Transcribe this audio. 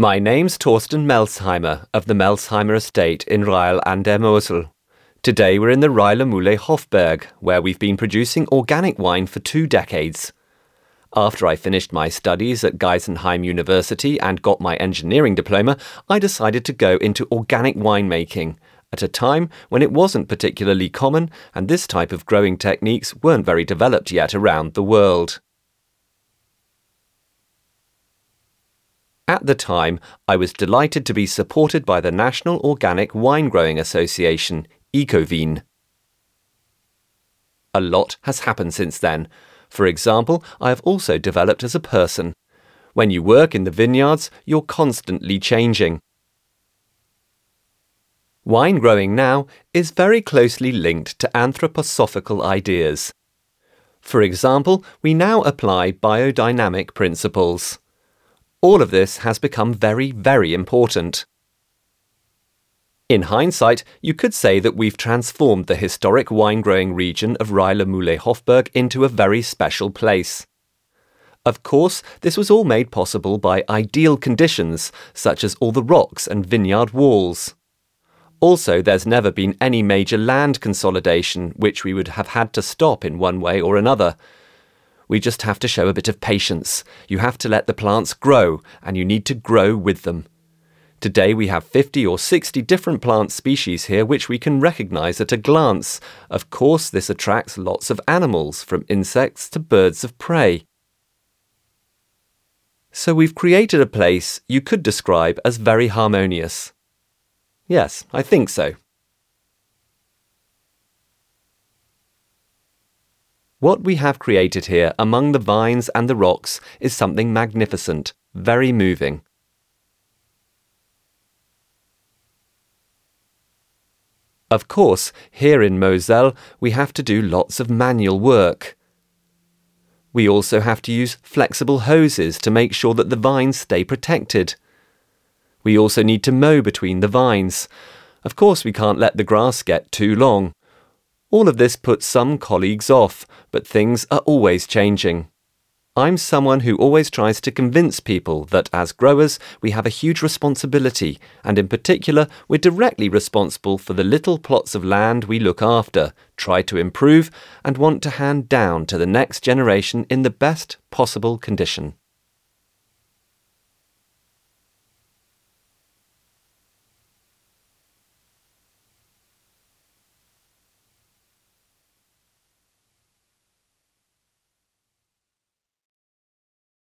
My name's Torsten Melsheimer of the Melsheimer Estate in Reil an der Mosel. Today we're in the Reiler Mullay-Hofberg, where we've been producing organic wine for two decades. After I finished my studies at Geisenheim University and got my engineering diploma, I decided to go into organic winemaking at a time when it wasn't particularly common and this type of growing techniques weren't very developed yet around the world. At the time, I was delighted to be supported by the National Organic Wine Growing Association, Ecovin. A lot has happened since then. For example, I have also developed as a person. When you work in the vineyards, you're constantly changing. Wine growing now is very closely linked to anthroposophical ideas. For example, we now apply biodynamic principles. All of this has become very, very important. In hindsight, you could say that we've transformed the historic wine growing region of Reiler Mullay-Hofberg into a very special place. Of course, this was all made possible by ideal conditions, such as all the rocks and vineyard walls. Also, there's never been any major land consolidation, which we would have had to stop in one way or another. We just have to show a bit of patience. You have to let the plants grow, and you need to grow with them. Today we have 50 or 60 different plant species here which we can recognize at a glance. Of course, this attracts lots of animals, from insects to birds of prey. So we've created a place you could describe as very harmonious. Yes, I think so. What we have created here among the vines and the rocks is something magnificent, very moving. Of course, here in Moselle, we have to do lots of manual work. We also have to use flexible hoses to make sure that the vines stay protected. We also need to mow between the vines. Of course, we can't let the grass get too long. All of this puts some colleagues off, but things are always changing. I'm someone who always tries to convince people that as growers, we have a huge responsibility, and in particular, we're directly responsible for the little plots of land we look after, try to improve, and want to hand down to the next generation in the best possible condition.